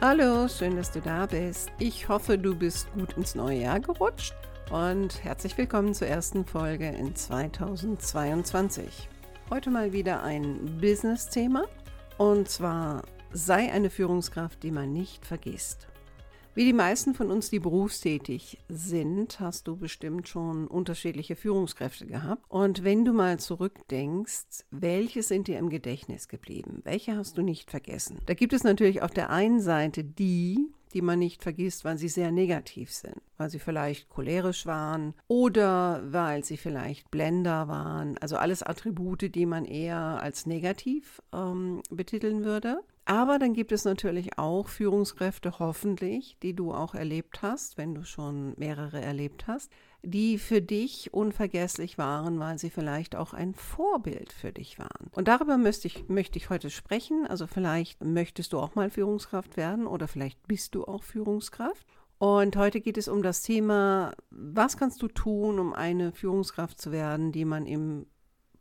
Hallo, schön, dass du da bist. Ich hoffe, du bist gut ins neue Jahr gerutscht und herzlich willkommen zur ersten Folge in 2022. Heute mal wieder ein Business-Thema und zwar sei eine Führungskraft, die man nicht vergisst. Wie die meisten von uns, die berufstätig sind, hast du bestimmt schon unterschiedliche Führungskräfte gehabt. Und wenn du mal zurückdenkst, welche sind dir im Gedächtnis geblieben? Welche hast du nicht vergessen? Da gibt es natürlich auf der einen Seite die, die man nicht vergisst, weil sie sehr negativ sind, weil sie vielleicht cholerisch waren oder weil sie vielleicht Blender waren. Also alles Attribute, die man eher als negativ ähm, betiteln würde. Aber dann gibt es natürlich auch Führungskräfte, hoffentlich, die du auch erlebt hast, wenn du schon mehrere erlebt hast, die für dich unvergesslich waren, weil sie vielleicht auch ein Vorbild für dich waren. Und darüber möchte ich, möchte ich heute sprechen. Also vielleicht möchtest du auch mal Führungskraft werden oder vielleicht bist du auch Führungskraft. Und heute geht es um das Thema, was kannst du tun, um eine Führungskraft zu werden, die man im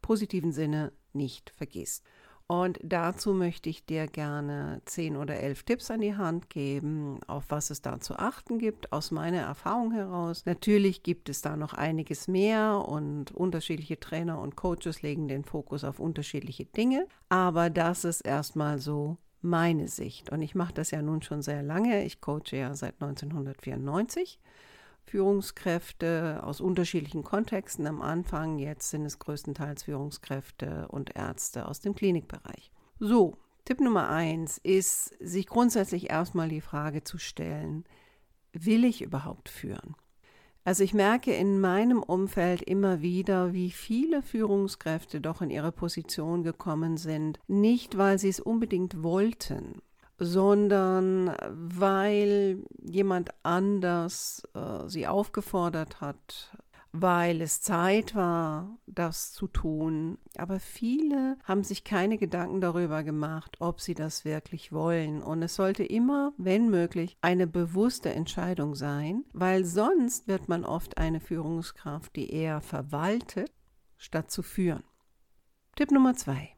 positiven Sinne nicht vergisst. Und dazu möchte ich dir gerne zehn oder elf Tipps an die Hand geben, auf was es da zu achten gibt, aus meiner Erfahrung heraus. Natürlich gibt es da noch einiges mehr und unterschiedliche Trainer und Coaches legen den Fokus auf unterschiedliche Dinge, aber das ist erstmal so meine Sicht. Und ich mache das ja nun schon sehr lange. Ich coache ja seit 1994 Führungskräfte aus unterschiedlichen Kontexten am Anfang. Jetzt sind es größtenteils Führungskräfte und Ärzte aus dem Klinikbereich. So, Tipp Nummer eins ist, sich grundsätzlich erstmal die Frage zu stellen, will ich überhaupt führen? Also ich merke in meinem Umfeld immer wieder, wie viele Führungskräfte doch in ihre Position gekommen sind, nicht weil sie es unbedingt wollten, sondern weil jemand anders äh, sie aufgefordert hat, weil es Zeit war, das zu tun. Aber viele haben sich keine Gedanken darüber gemacht, ob sie das wirklich wollen. Und es sollte immer, wenn möglich, eine bewusste Entscheidung sein, weil sonst wird man oft eine Führungskraft, die eher verwaltet, statt zu führen. Tipp Nummer zwei.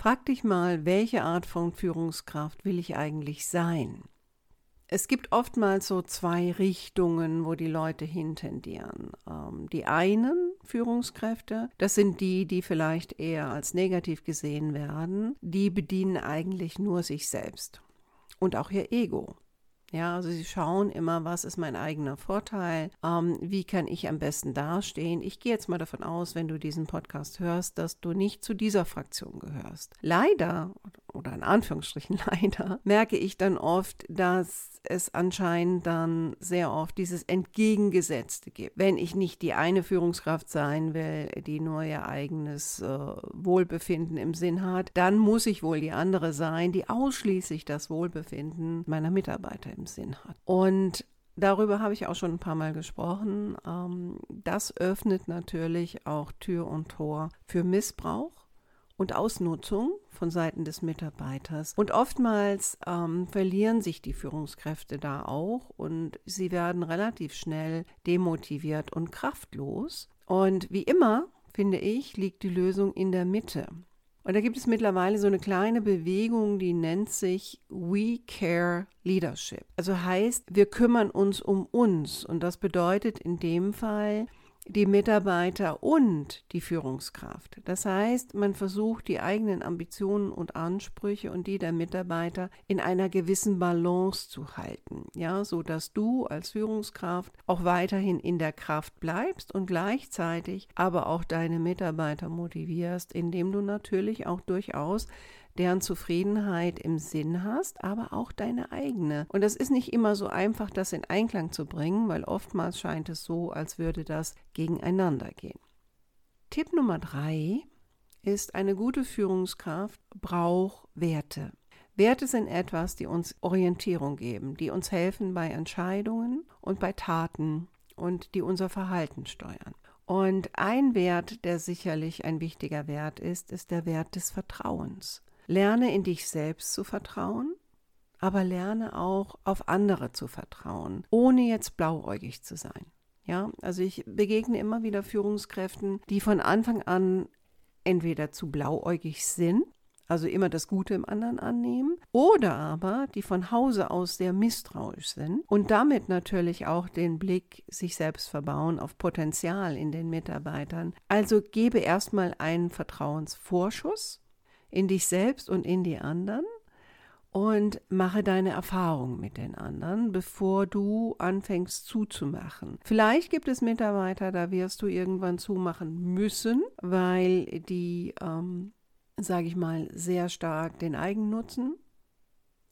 Frag dich mal, welche Art von Führungskraft will ich eigentlich sein? Es gibt oftmals so zwei Richtungen, wo die Leute hintendieren. Ähm, die einen Führungskräfte, das sind die, die vielleicht eher als negativ gesehen werden, die bedienen eigentlich nur sich selbst und auch ihr Ego. Ja, also sie schauen immer, was ist mein eigener Vorteil, ähm, wie kann ich am besten dastehen. Ich gehe jetzt mal davon aus, wenn du diesen Podcast hörst, dass du nicht zu dieser Fraktion gehörst. Leider, oder in Anführungsstrichen leider, merke ich dann oft, dass es anscheinend dann sehr oft dieses Entgegengesetzte gibt. Wenn ich nicht die eine Führungskraft sein will, die nur ihr eigenes äh, Wohlbefinden im Sinn hat, dann muss ich wohl die andere sein, die ausschließlich das Wohlbefinden meiner Mitarbeiter im Sinn hat. Und Darüber habe ich auch schon ein paar Mal gesprochen. Ähm, das öffnet natürlich auch Tür und Tor für Missbrauch und Ausnutzung von Seiten des Mitarbeiters. Und oftmals ähm, verlieren sich die Führungskräfte da auch und sie werden relativ schnell demotiviert und kraftlos. Und wie immer, finde ich, liegt die Lösung in der Mitte. Und da gibt es mittlerweile so eine kleine Bewegung, die nennt sich We Care Leadership. Also heißt, wir kümmern uns um uns. Und das bedeutet in dem Fall, die Mitarbeiter und die Führungskraft. Das heißt, man versucht die eigenen Ambitionen und Ansprüche und die der Mitarbeiter in einer gewissen Balance zu halten, ja, so dass du als Führungskraft auch weiterhin in der Kraft bleibst und gleichzeitig aber auch deine Mitarbeiter motivierst, indem du natürlich auch durchaus deren Zufriedenheit im Sinn hast, aber auch deine eigene. Und das ist nicht immer so einfach, das in Einklang zu bringen, weil oftmals scheint es so, als würde das gegeneinander gehen. Tipp Nummer drei ist, eine gute Führungskraft braucht Werte. Werte sind etwas, die uns Orientierung geben, die uns helfen bei Entscheidungen und bei Taten und die unser Verhalten steuern. Und ein Wert, der sicherlich ein wichtiger Wert ist, ist der Wert des Vertrauens. Lerne in dich selbst zu vertrauen, aber lerne auch auf andere zu vertrauen, ohne jetzt blauäugig zu sein. Ja, also ich begegne immer wieder Führungskräften, die von Anfang an entweder zu blauäugig sind, also immer das Gute im anderen annehmen, oder aber die von Hause aus sehr misstrauisch sind und damit natürlich auch den Blick sich selbst verbauen auf Potenzial in den Mitarbeitern. Also gebe erstmal einen Vertrauensvorschuss in dich selbst und in die anderen und mache deine Erfahrungen mit den anderen, bevor du anfängst zuzumachen. Vielleicht gibt es Mitarbeiter, da wirst du irgendwann zumachen müssen, weil die, ähm, sage ich mal, sehr stark den Eigennutzen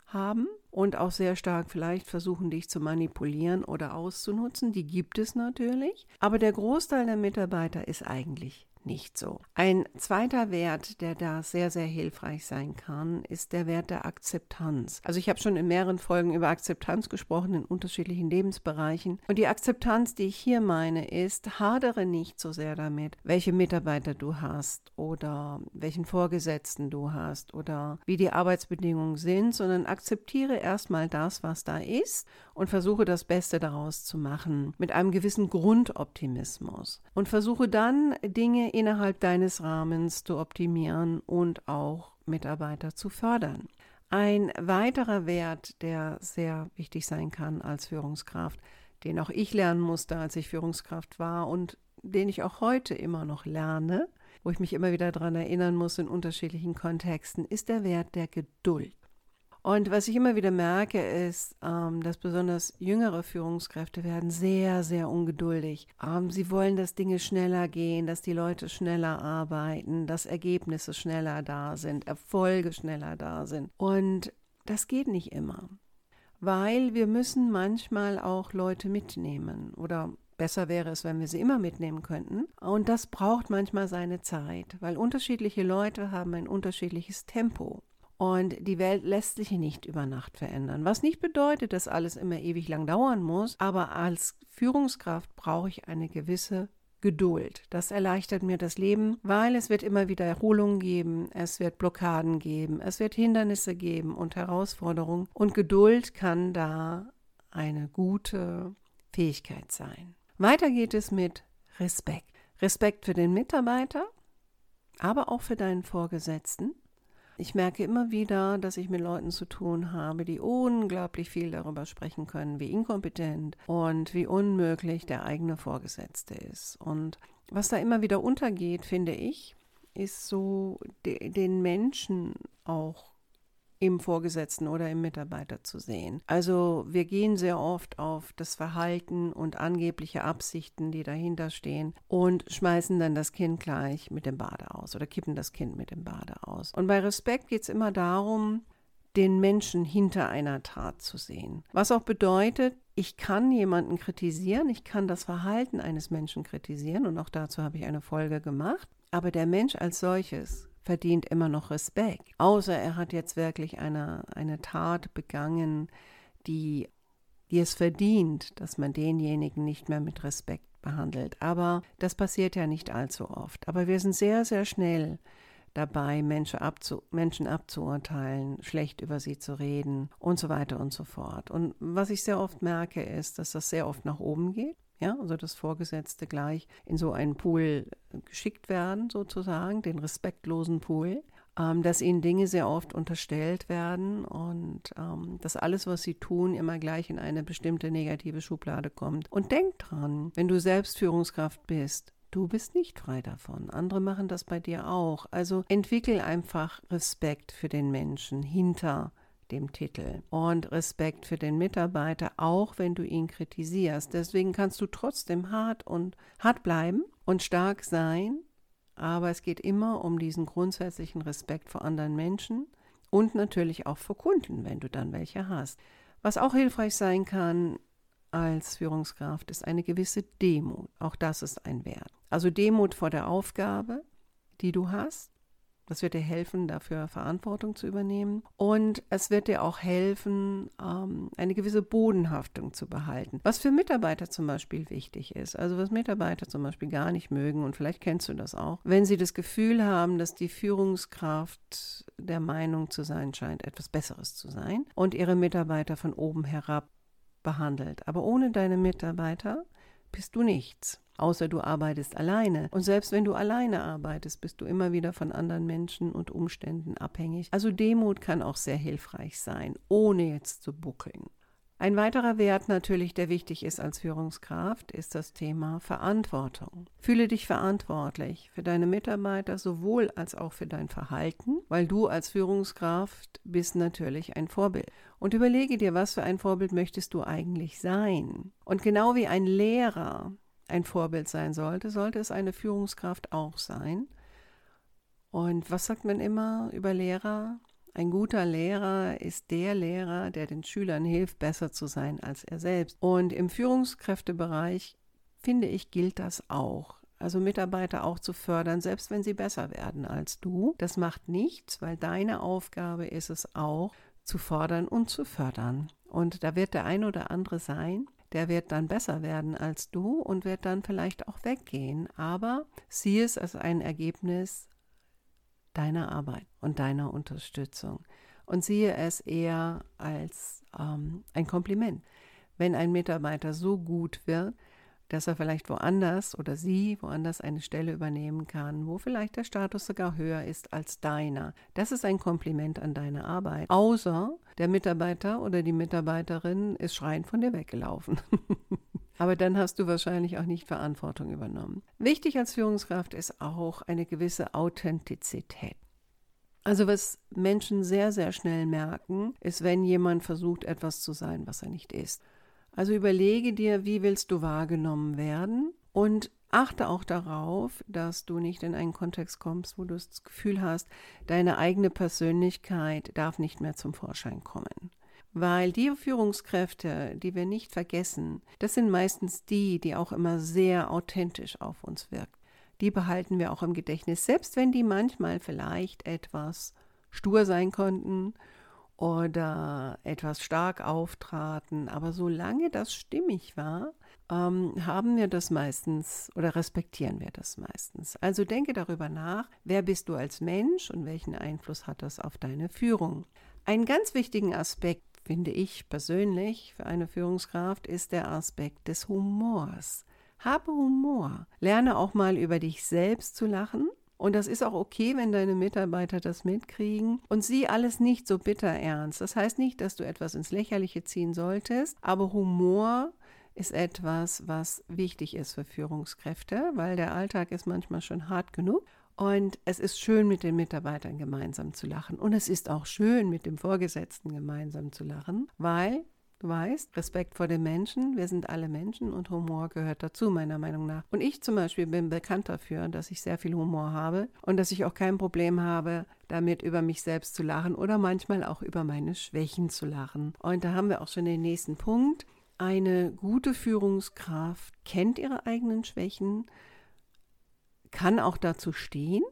haben und auch sehr stark vielleicht versuchen, dich zu manipulieren oder auszunutzen. Die gibt es natürlich. Aber der Großteil der Mitarbeiter ist eigentlich nicht so. Ein zweiter Wert, der da sehr, sehr hilfreich sein kann, ist der Wert der Akzeptanz. Also ich habe schon in mehreren Folgen über Akzeptanz gesprochen in unterschiedlichen Lebensbereichen. Und die Akzeptanz, die ich hier meine, ist, hadere nicht so sehr damit, welche Mitarbeiter du hast oder welchen Vorgesetzten du hast oder wie die Arbeitsbedingungen sind, sondern akzeptiere erstmal das, was da ist und versuche das Beste daraus zu machen mit einem gewissen Grundoptimismus und versuche dann Dinge innerhalb deines Rahmens zu optimieren und auch Mitarbeiter zu fördern. Ein weiterer Wert, der sehr wichtig sein kann als Führungskraft, den auch ich lernen musste, als ich Führungskraft war und den ich auch heute immer noch lerne, wo ich mich immer wieder daran erinnern muss in unterschiedlichen Kontexten, ist der Wert der Geduld. Und was ich immer wieder merke, ist, ähm, dass besonders jüngere Führungskräfte werden sehr, sehr ungeduldig. Ähm, sie wollen, dass Dinge schneller gehen, dass die Leute schneller arbeiten, dass Ergebnisse schneller da sind, Erfolge schneller da sind. Und das geht nicht immer, weil wir müssen manchmal auch Leute mitnehmen oder Besser wäre es, wenn wir sie immer mitnehmen könnten. Und das braucht manchmal seine Zeit, weil unterschiedliche Leute haben ein unterschiedliches Tempo. Und die Welt lässt sich nicht über Nacht verändern. Was nicht bedeutet, dass alles immer ewig lang dauern muss, aber als Führungskraft brauche ich eine gewisse Geduld. Das erleichtert mir das Leben, weil es wird immer wieder Erholungen geben, es wird Blockaden geben, es wird Hindernisse geben und Herausforderungen. Und Geduld kann da eine gute Fähigkeit sein. Weiter geht es mit Respekt. Respekt für den Mitarbeiter, aber auch für deinen Vorgesetzten ich merke immer wieder, dass ich mit Leuten zu tun habe, die unglaublich viel darüber sprechen können, wie inkompetent und wie unmöglich der eigene Vorgesetzte ist. Und was da immer wieder untergeht, finde ich, ist so de den Menschen auch im Vorgesetzten oder im Mitarbeiter zu sehen. Also wir gehen sehr oft auf das Verhalten und angebliche Absichten, die dahinter stehen und schmeißen dann das Kind gleich mit dem Bade aus oder kippen das Kind mit dem Bade aus. Und bei Respekt geht es immer darum, den Menschen hinter einer Tat zu sehen. Was auch bedeutet, ich kann jemanden kritisieren, ich kann das Verhalten eines Menschen kritisieren und auch dazu habe ich eine Folge gemacht. Aber der Mensch als solches verdient immer noch Respekt. Außer er hat jetzt wirklich eine, eine Tat begangen, die, die es verdient, dass man denjenigen nicht mehr mit Respekt behandelt. Aber das passiert ja nicht allzu oft. Aber wir sind sehr, sehr schnell dabei, Menschen, abzu, Menschen abzuurteilen, schlecht über sie zu reden und so weiter und so fort. Und was ich sehr oft merke, ist, dass das sehr oft nach oben geht ja, also dass Vorgesetzte gleich in so einen Pool geschickt werden, sozusagen, den respektlosen Pool, ähm, dass ihnen Dinge sehr oft unterstellt werden und ähm, dass alles, was sie tun, immer gleich in eine bestimmte negative Schublade kommt. Und denk dran, wenn du selbst Führungskraft bist, Du bist nicht frei davon. Andere machen das bei dir auch. Also entwickel einfach Respekt für den Menschen hinter dem Titel. Und Respekt für den Mitarbeiter, auch wenn du ihn kritisierst. Deswegen kannst du trotzdem hart und hart bleiben und stark sein. Aber es geht immer um diesen grundsätzlichen Respekt vor anderen Menschen und natürlich auch vor Kunden, wenn du dann welche hast. Was auch hilfreich sein kann als Führungskraft, ist eine gewisse Demut. Auch das ist ein Wert. Also Demut vor der Aufgabe, die du hast Das wird dir helfen, dafür Verantwortung zu übernehmen. Und es wird dir auch helfen, ähm, eine gewisse Bodenhaftung zu behalten. Was für Mitarbeiter zum Beispiel wichtig ist. Also was Mitarbeiter zum Beispiel gar nicht mögen, und vielleicht kennst du das auch, wenn sie das Gefühl haben, dass die Führungskraft der Meinung zu sein scheint, etwas Besseres zu sein und ihre Mitarbeiter von oben herab behandelt. Aber ohne deine Mitarbeiter bist du nichts außer du arbeitest alleine. Und selbst wenn du alleine arbeitest, bist du immer wieder von anderen Menschen und Umständen abhängig. Also Demut kann auch sehr hilfreich sein, ohne jetzt zu buckeln. Ein weiterer Wert natürlich, der wichtig ist als Führungskraft, ist das Thema Verantwortung. Fühle dich verantwortlich für deine Mitarbeiter sowohl als auch für dein Verhalten, weil du als Führungskraft bist natürlich ein Vorbild. Und überlege dir, was für ein Vorbild möchtest du eigentlich sein? Und genau wie ein Lehrer ein Vorbild sein sollte, sollte es eine Führungskraft auch sein. Und was sagt man immer über Lehrer? Ein guter Lehrer ist der Lehrer, der den Schülern hilft, besser zu sein als er selbst. Und im Führungskräftebereich, finde ich, gilt das auch. Also Mitarbeiter auch zu fördern, selbst wenn sie besser werden als du. Das macht nichts, weil deine Aufgabe ist es auch, zu fordern und zu fördern. Und da wird der ein oder andere sein, der wird dann besser werden als du und wird dann vielleicht auch weggehen. Aber sieh es als ein Ergebnis deiner Arbeit und deiner Unterstützung und siehe es eher als ähm, ein Kompliment. Wenn ein Mitarbeiter so gut wird, dass er vielleicht woanders oder sie woanders eine Stelle übernehmen kann, wo vielleicht der Status sogar höher ist als deiner. Das ist ein Kompliment an deine Arbeit. Außer der Mitarbeiter oder die Mitarbeiterin ist schreiend von dir weggelaufen. Aber dann hast du wahrscheinlich auch nicht Verantwortung übernommen. Wichtig als Führungskraft ist auch eine gewisse Authentizität. Also was Menschen sehr, sehr schnell merken, ist, wenn jemand versucht, etwas zu sein, was er nicht ist. Also überlege dir, wie willst du wahrgenommen werden und achte auch darauf, dass du nicht in einen Kontext kommst, wo du das Gefühl hast, deine eigene Persönlichkeit darf nicht mehr zum Vorschein kommen. Weil die Führungskräfte, die wir nicht vergessen, das sind meistens die, die auch immer sehr authentisch auf uns wirken. Die behalten wir auch im Gedächtnis, selbst wenn die manchmal vielleicht etwas stur sein konnten oder etwas stark auftraten. Aber solange das stimmig war, ähm, haben wir das meistens oder respektieren wir das meistens. Also denke darüber nach, wer bist du als Mensch und welchen Einfluss hat das auf deine Führung. Einen ganz wichtigen Aspekt, finde ich persönlich, für eine Führungskraft ist der Aspekt des Humors. Habe Humor. Lerne auch mal über dich selbst zu lachen und das ist auch okay, wenn deine Mitarbeiter das mitkriegen und sie alles nicht so bitter ernst. Das heißt nicht, dass du etwas ins Lächerliche ziehen solltest, aber Humor ist etwas, was wichtig ist für Führungskräfte, weil der Alltag ist manchmal schon hart genug. Und es ist schön, mit den Mitarbeitern gemeinsam zu lachen. Und es ist auch schön, mit dem Vorgesetzten gemeinsam zu lachen, weil Du weißt, Respekt vor den Menschen, wir sind alle Menschen und Humor gehört dazu, meiner Meinung nach. Und ich zum Beispiel bin bekannt dafür, dass ich sehr viel Humor habe und dass ich auch kein Problem habe, damit über mich selbst zu lachen oder manchmal auch über meine Schwächen zu lachen. Und da haben wir auch schon den nächsten Punkt. Eine gute Führungskraft kennt ihre eigenen Schwächen, kann auch dazu stehen,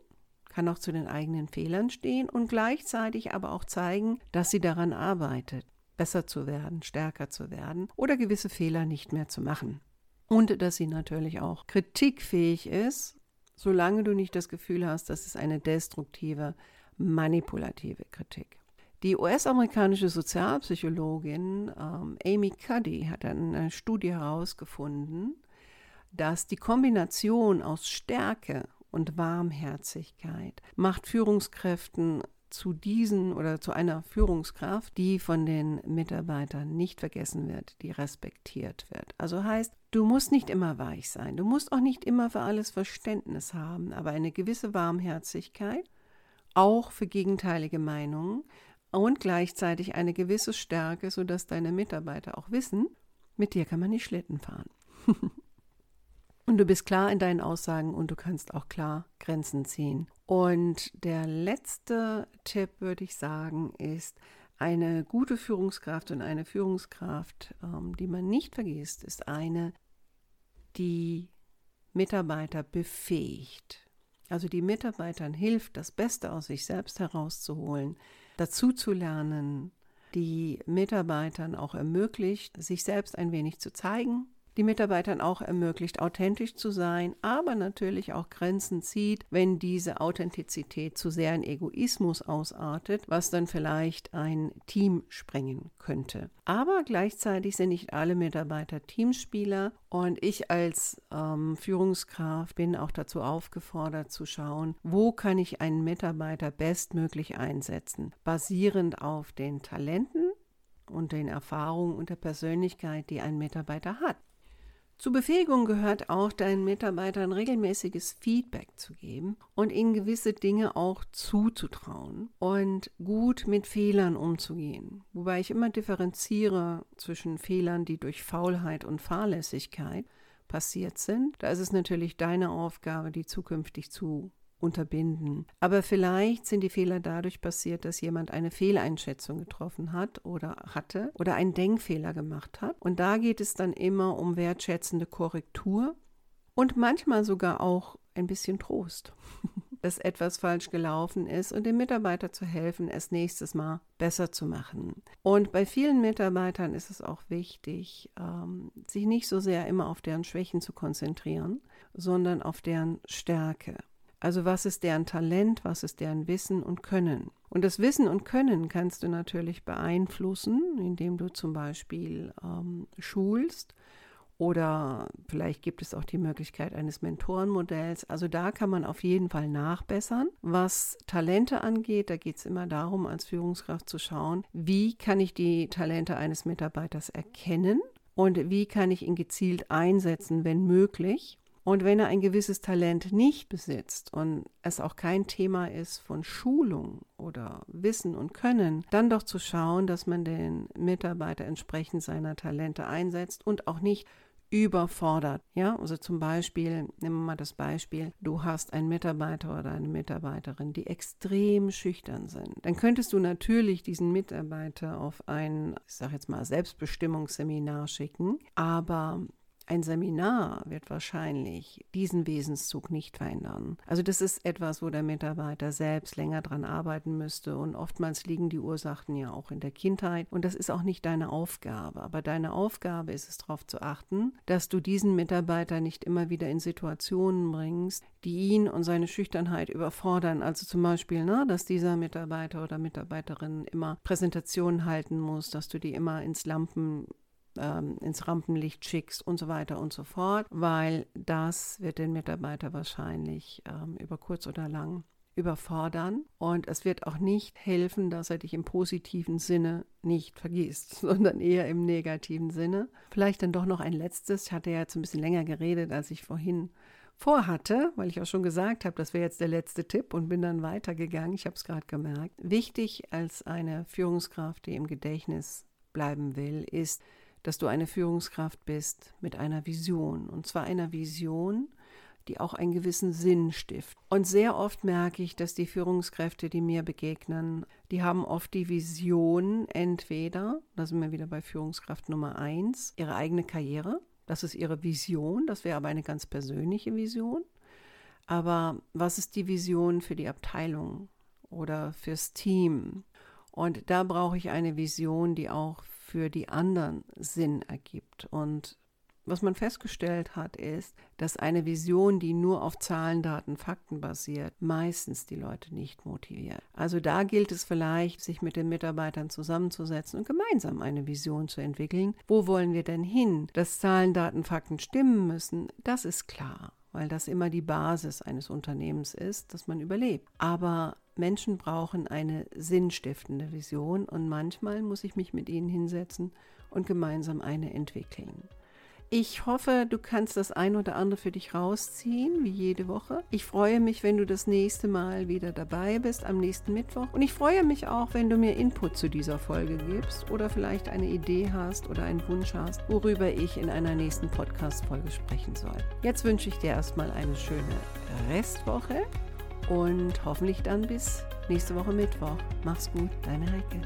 kann auch zu den eigenen Fehlern stehen und gleichzeitig aber auch zeigen, dass sie daran arbeitet besser zu werden, stärker zu werden oder gewisse Fehler nicht mehr zu machen. Und dass sie natürlich auch kritikfähig ist, solange du nicht das Gefühl hast, dass es eine destruktive, manipulative Kritik. Die US-amerikanische Sozialpsychologin ähm, Amy Cuddy hat eine Studie herausgefunden, dass die Kombination aus Stärke und Warmherzigkeit macht Führungskräften zu diesen oder zu einer Führungskraft, die von den Mitarbeitern nicht vergessen wird, die respektiert wird. Also heißt, du musst nicht immer weich sein, du musst auch nicht immer für alles Verständnis haben, aber eine gewisse Warmherzigkeit, auch für gegenteilige Meinungen und gleichzeitig eine gewisse Stärke, sodass deine Mitarbeiter auch wissen, mit dir kann man nicht Schlitten fahren. Und du bist klar in deinen Aussagen und du kannst auch klar Grenzen ziehen. Und der letzte Tipp, würde ich sagen, ist, eine gute Führungskraft und eine Führungskraft, ähm, die man nicht vergisst, ist eine, die Mitarbeiter befähigt. also die Mitarbeitern hilft, das Beste aus sich selbst herauszuholen, dazu zu lernen, die Mitarbeitern auch ermöglicht, sich selbst ein wenig zu zeigen, die Mitarbeitern auch ermöglicht, authentisch zu sein, aber natürlich auch Grenzen zieht, wenn diese Authentizität zu sehr in Egoismus ausartet, was dann vielleicht ein Team sprengen könnte. Aber gleichzeitig sind nicht alle Mitarbeiter Teamspieler und ich als ähm, Führungskraft bin auch dazu aufgefordert zu schauen, wo kann ich einen Mitarbeiter bestmöglich einsetzen, basierend auf den Talenten und den Erfahrungen und der Persönlichkeit, die ein Mitarbeiter hat. Zur Befähigung gehört auch, deinen Mitarbeitern regelmäßiges Feedback zu geben und ihnen gewisse Dinge auch zuzutrauen und gut mit Fehlern umzugehen. Wobei ich immer differenziere zwischen Fehlern, die durch Faulheit und Fahrlässigkeit passiert sind. Da ist es natürlich deine Aufgabe, die zukünftig zu unterbinden. Aber vielleicht sind die Fehler dadurch passiert, dass jemand eine Fehleinschätzung getroffen hat oder hatte oder einen Denkfehler gemacht hat. Und da geht es dann immer um wertschätzende Korrektur und manchmal sogar auch ein bisschen Trost, dass etwas falsch gelaufen ist und dem Mitarbeiter zu helfen, es nächstes Mal besser zu machen. Und bei vielen Mitarbeitern ist es auch wichtig, ähm, sich nicht so sehr immer auf deren Schwächen zu konzentrieren, sondern auf deren Stärke. Also was ist deren Talent, was ist deren Wissen und Können. Und das Wissen und Können kannst du natürlich beeinflussen, indem du zum Beispiel ähm, schulst oder vielleicht gibt es auch die Möglichkeit eines Mentorenmodells. Also da kann man auf jeden Fall nachbessern. Was Talente angeht, da geht es immer darum, als Führungskraft zu schauen, wie kann ich die Talente eines Mitarbeiters erkennen und wie kann ich ihn gezielt einsetzen, wenn möglich. Und wenn er ein gewisses Talent nicht besitzt und es auch kein Thema ist von Schulung oder Wissen und Können, dann doch zu schauen, dass man den Mitarbeiter entsprechend seiner Talente einsetzt und auch nicht überfordert. Ja, also zum Beispiel, nehmen wir mal das Beispiel, du hast einen Mitarbeiter oder eine Mitarbeiterin, die extrem schüchtern sind. Dann könntest du natürlich diesen Mitarbeiter auf ein, ich sage jetzt mal, Selbstbestimmungsseminar schicken, aber ein Seminar wird wahrscheinlich diesen Wesenszug nicht verändern. Also das ist etwas, wo der Mitarbeiter selbst länger dran arbeiten müsste und oftmals liegen die Ursachen ja auch in der Kindheit und das ist auch nicht deine Aufgabe. Aber deine Aufgabe ist es darauf zu achten, dass du diesen Mitarbeiter nicht immer wieder in Situationen bringst, die ihn und seine Schüchternheit überfordern. Also zum Beispiel, ne, dass dieser Mitarbeiter oder Mitarbeiterin immer Präsentationen halten muss, dass du die immer ins Lampen ähm, ins Rampenlicht schickst und so weiter und so fort, weil das wird den Mitarbeiter wahrscheinlich ähm, über kurz oder lang überfordern und es wird auch nicht helfen, dass er dich im positiven Sinne nicht vergisst, sondern eher im negativen Sinne. Vielleicht dann doch noch ein letztes. Ich hatte ja jetzt ein bisschen länger geredet, als ich vorhin vorhatte, weil ich auch schon gesagt habe, das wäre jetzt der letzte Tipp und bin dann weitergegangen. Ich habe es gerade gemerkt. Wichtig als eine Führungskraft, die im Gedächtnis bleiben will, ist, dass du eine Führungskraft bist mit einer Vision. Und zwar einer Vision, die auch einen gewissen Sinn stiftet. Und sehr oft merke ich, dass die Führungskräfte, die mir begegnen, die haben oft die Vision, entweder, da sind wir wieder bei Führungskraft Nummer eins, ihre eigene Karriere. Das ist ihre Vision, das wäre aber eine ganz persönliche Vision. Aber was ist die Vision für die Abteilung oder fürs Team? Und da brauche ich eine Vision, die auch für die anderen Sinn ergibt. Und was man festgestellt hat, ist, dass eine Vision, die nur auf Zahlen, Daten, Fakten basiert, meistens die Leute nicht motiviert. Also da gilt es vielleicht, sich mit den Mitarbeitern zusammenzusetzen und gemeinsam eine Vision zu entwickeln. Wo wollen wir denn hin? Dass Zahlen, Daten, Fakten stimmen müssen, das ist klar, weil das immer die Basis eines Unternehmens ist, dass man überlebt. Aber Menschen brauchen eine sinnstiftende Vision und manchmal muss ich mich mit ihnen hinsetzen und gemeinsam eine entwickeln. Ich hoffe, du kannst das ein oder andere für dich rausziehen, wie jede Woche. Ich freue mich, wenn du das nächste Mal wieder dabei bist, am nächsten Mittwoch. Und ich freue mich auch, wenn du mir Input zu dieser Folge gibst oder vielleicht eine Idee hast oder einen Wunsch hast, worüber ich in einer nächsten Podcast-Folge sprechen soll. Jetzt wünsche ich dir erstmal eine schöne Restwoche und hoffentlich dann bis nächste Woche Mittwoch. Mach's gut, deine Heike.